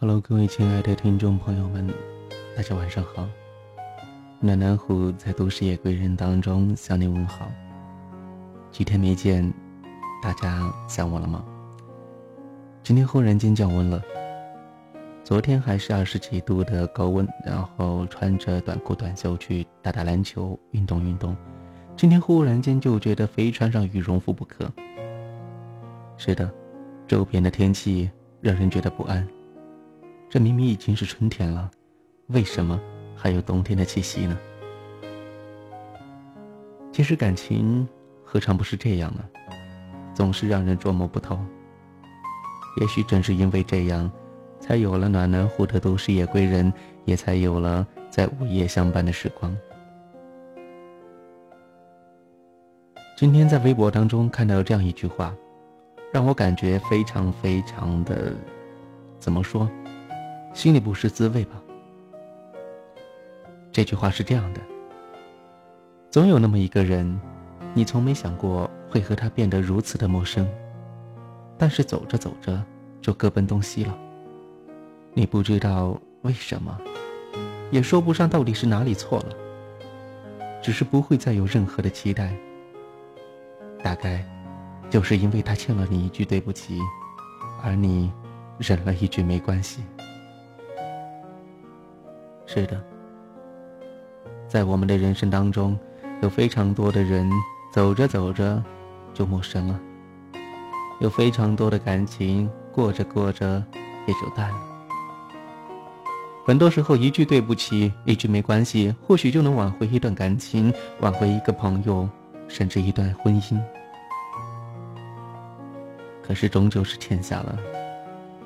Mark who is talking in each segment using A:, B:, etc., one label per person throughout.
A: Hello，各位亲爱的听众朋友们，大家晚上好。暖暖虎在都市夜归人当中向你问好。几天没见，大家想我了吗？今天忽然间降温了，昨天还是二十几度的高温，然后穿着短裤短袖去打打篮球，运动运动。今天忽然间就觉得非穿上羽绒服不可。是的，周边的天气让人觉得不安。这明明已经是春天了，为什么还有冬天的气息呢？其实感情何尝不是这样呢？总是让人捉摸不透。也许正是因为这样，才有了暖暖虎的都市夜归人，也才有了在午夜相伴的时光。今天在微博当中看到这样一句话，让我感觉非常非常的，怎么说，心里不是滋味吧。这句话是这样的：总有那么一个人，你从没想过会和他变得如此的陌生，但是走着走着就各奔东西了。你不知道为什么，也说不上到底是哪里错了，只是不会再有任何的期待。大概，就是因为他欠了你一句对不起，而你忍了一句没关系。是的，在我们的人生当中，有非常多的人走着走着就陌生了，有非常多的感情过着过着也就淡了。很多时候，一句对不起，一句没关系，或许就能挽回一段感情，挽回一个朋友。甚至一段婚姻，可是终究是欠下了，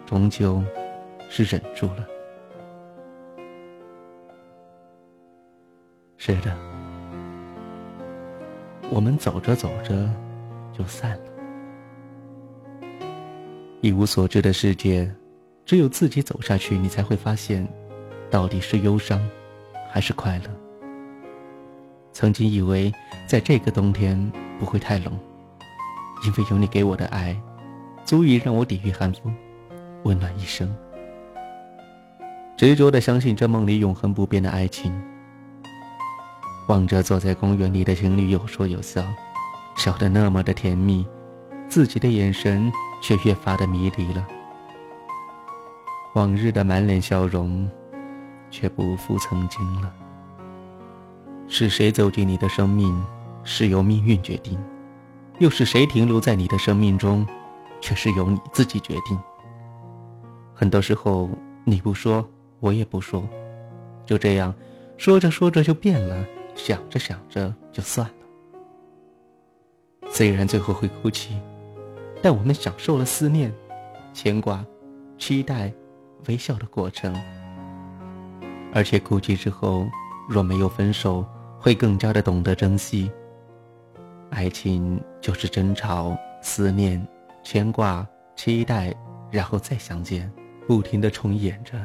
A: 终究是忍住了。是的，我们走着走着就散了。一无所知的世界，只有自己走下去，你才会发现，到底是忧伤，还是快乐。曾经以为，在这个冬天不会太冷，因为有你给我的爱，足以让我抵御寒风，温暖一生。执着的相信这梦里永恒不变的爱情。望着坐在公园里的情侣有说有笑，笑得那么的甜蜜，自己的眼神却越发的迷离了。往日的满脸笑容，却不复曾经了。是谁走进你的生命，是由命运决定；又是谁停留在你的生命中，却是由你自己决定。很多时候，你不说，我也不说，就这样，说着说着就变了，想着想着就算了。虽然最后会哭泣，但我们享受了思念、牵挂、期待、微笑的过程。而且哭泣之后，若没有分手。会更加的懂得珍惜。爱情就是争吵、思念、牵挂、期待，然后再相见，不停的重演着。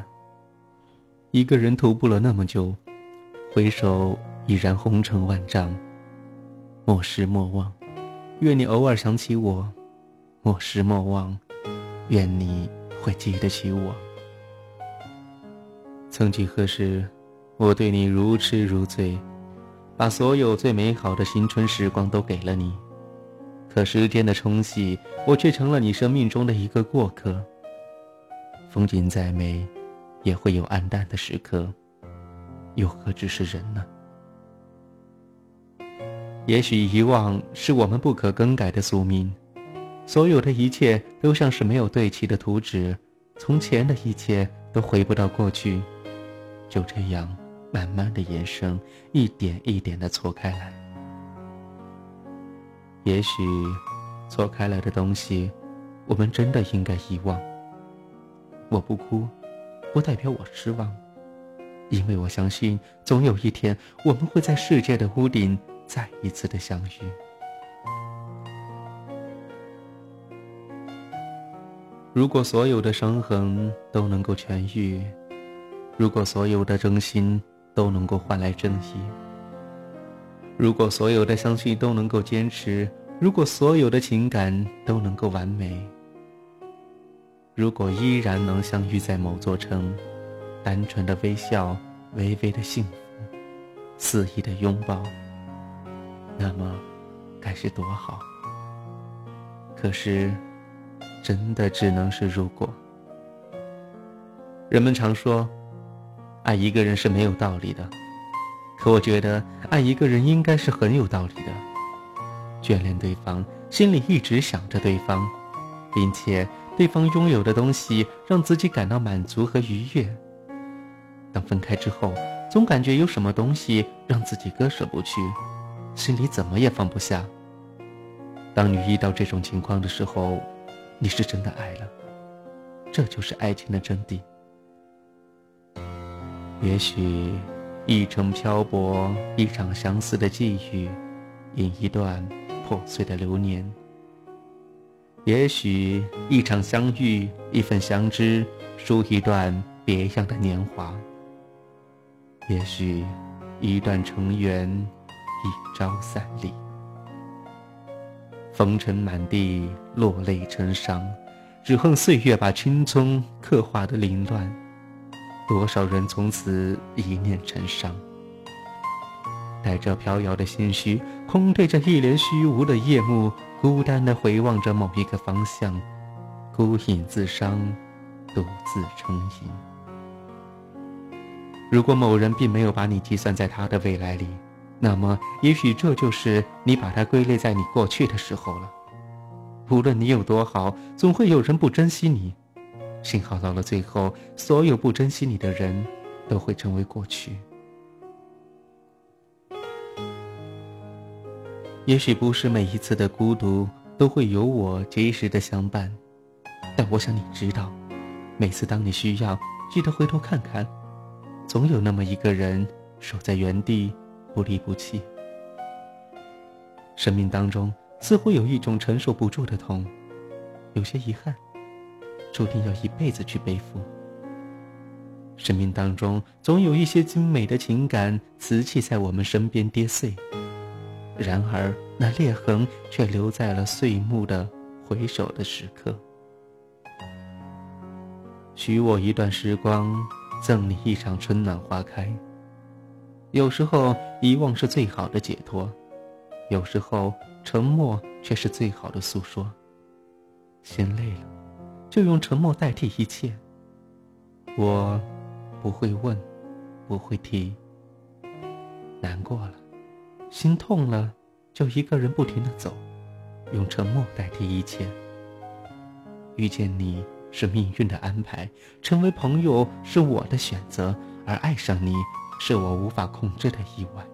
A: 一个人徒步了那么久，回首已然红尘万丈。莫失莫忘，愿你偶尔想起我；莫失莫忘，愿你会记得起我。曾几何时，我对你如痴如醉。把所有最美好的新春时光都给了你，可时间的冲洗，我却成了你生命中的一个过客。风景再美，也会有暗淡的时刻，又何止是人呢？也许遗忘是我们不可更改的宿命，所有的一切都像是没有对齐的图纸，从前的一切都回不到过去，就这样。慢慢的延伸，一点一点的错开来。也许，错开来的东西，我们真的应该遗忘。我不哭，不代表我失望，因为我相信，总有一天，我们会在世界的屋顶再一次的相遇。如果所有的伤痕都能够痊愈，如果所有的真心。都能够换来珍惜。如果所有的相信都能够坚持，如果所有的情感都能够完美，如果依然能相遇在某座城，单纯的微笑，微微的幸福，肆意的拥抱，那么该是多好。可是，真的只能是如果。人们常说，爱一个人是没有道理的，可我觉得爱一个人应该是很有道理的。眷恋对方，心里一直想着对方，并且。对方拥有的东西让自己感到满足和愉悦。当分开之后，总感觉有什么东西让自己割舍不去，心里怎么也放不下。当你遇到这种情况的时候，你是真的爱了，这就是爱情的真谛。也许，一程漂泊，一场相思的际遇，引一段破碎的流年。也许一场相遇，一份相知，书一段别样的年华。也许一段尘缘，一朝散离。风尘满地，落泪成伤，只恨岁月把青葱刻画的凌乱。多少人从此一念成伤，带着飘摇的心绪，空对着一帘虚无的夜幕。孤单的回望着某一个方向，孤影自伤，独自成吟。如果某人并没有把你计算在他的未来里，那么也许这就是你把它归类在你过去的时候了。无论你有多好，总会有人不珍惜你。幸好到了最后，所有不珍惜你的人，都会成为过去。也许不是每一次的孤独都会有我及时的相伴，但我想你知道，每次当你需要，记得回头看看，总有那么一个人守在原地，不离不弃。生命当中似乎有一种承受不住的痛，有些遗憾，注定要一辈子去背负。生命当中总有一些精美的情感瓷器在我们身边跌碎。然而，那裂痕却留在了岁暮的回首的时刻。许我一段时光，赠你一场春暖花开。有时候，遗忘是最好的解脱；有时候，沉默却是最好的诉说。心累了，就用沉默代替一切。我不会问，不会提。难过了。心痛了，就一个人不停的走，用沉默代替一切。遇见你是命运的安排，成为朋友是我的选择，而爱上你是我无法控制的意外。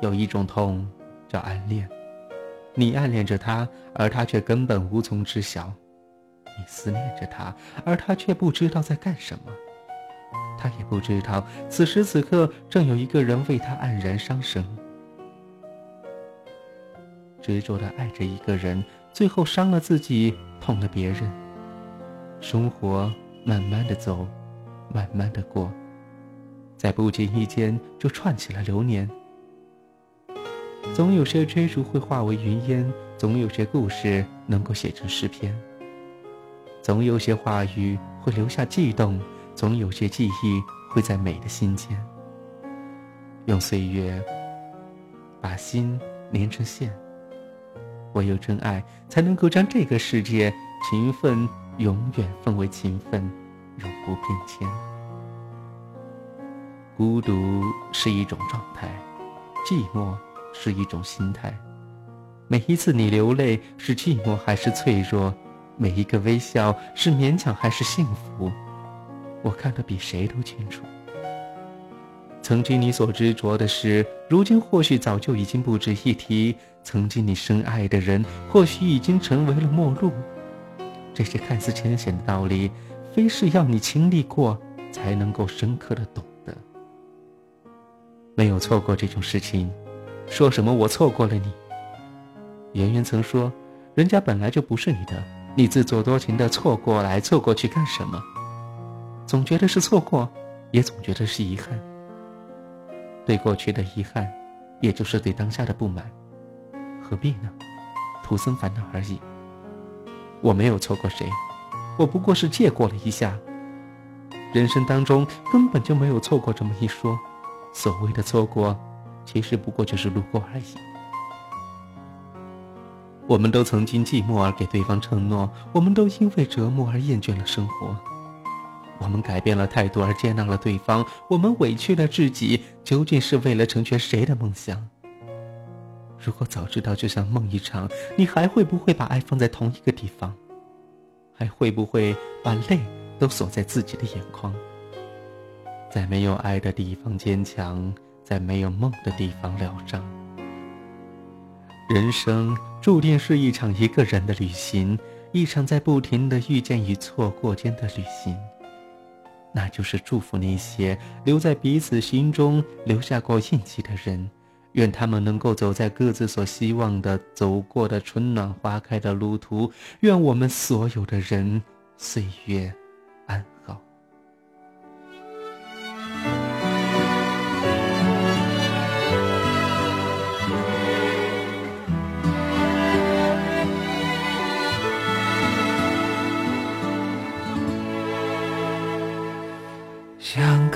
A: 有一种痛叫暗恋，你暗恋着他，而他却根本无从知晓；你思念着他，而他却不知道在干什么。他也不知道，此时此刻正有一个人为他黯然伤神。执着的爱着一个人，最后伤了自己，痛了别人。生活慢慢的走，慢慢的过，在不经意间就串起了流年。总有些追逐会化为云烟，总有些故事能够写成诗篇，总有些话语会留下悸动。总有些记忆会在美的心间，用岁月把心连成线。唯有真爱，才能够将这个世界情分永远分为情分，永不变迁。孤独是一种状态，寂寞是一种心态。每一次你流泪，是寂寞还是脆弱？每一个微笑，是勉强还是幸福？我看得比谁都清楚。曾经你所执着的事，如今或许早就已经不值一提；曾经你深爱的人，或许已经成为了陌路。这些看似浅显的道理，非是要你经历过才能够深刻的懂。没有错过这种事情，说什么我错过了你？圆圆曾说：“人家本来就不是你的，你自作多情的错过来错过去干什么？”总觉得是错过，也总觉得是遗憾。对过去的遗憾，也就是对当下的不满，何必呢？徒增烦恼而已。我没有错过谁，我不过是借过了一下。人生当中根本就没有错过这么一说，所谓的错过，其实不过就是路过而已。我们都曾经寂寞而给对方承诺，我们都因为折磨而厌倦了生活。我们改变了态度而接纳了对方，我们委屈了自己，究竟是为了成全谁的梦想？如果早知道就像梦一场，你还会不会把爱放在同一个地方？还会不会把泪都锁在自己的眼眶？在没有爱的地方坚强，在没有梦的地方疗伤。人生注定是一场一个人的旅行，一场在不停的遇见与错过间的旅行。那就是祝福那些留在彼此心中留下过印记的人，愿他们能够走在各自所希望的走过的春暖花开的路途，愿我们所有的人岁月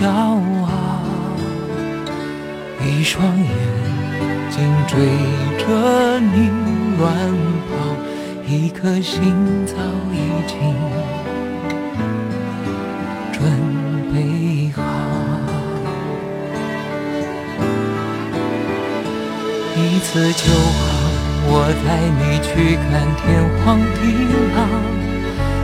B: 骄傲。一双眼睛追着你乱跑，一颗心早已经准备好。一次就好。我带你去看天荒地老，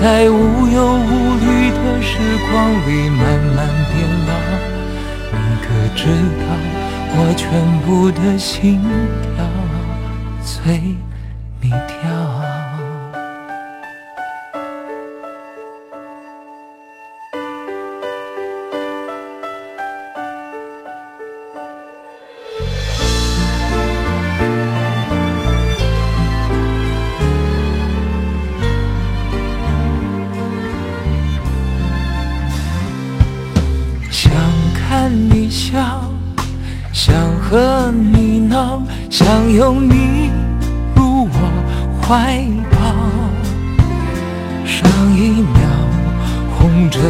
B: 在无忧无虑的时光里慢慢变老。你可知道我全部的心跳随怀抱。上一秒红着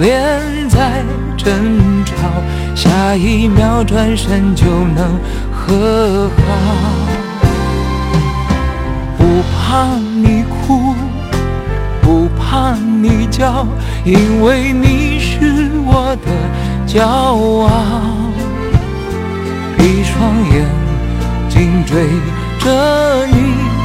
B: 脸在争吵，下一秒转身就能和好。不怕你哭，不怕你叫，因为你是我的。骄傲，闭上眼睛追着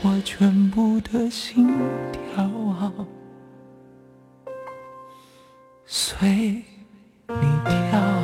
B: 我全部的心跳随你跳。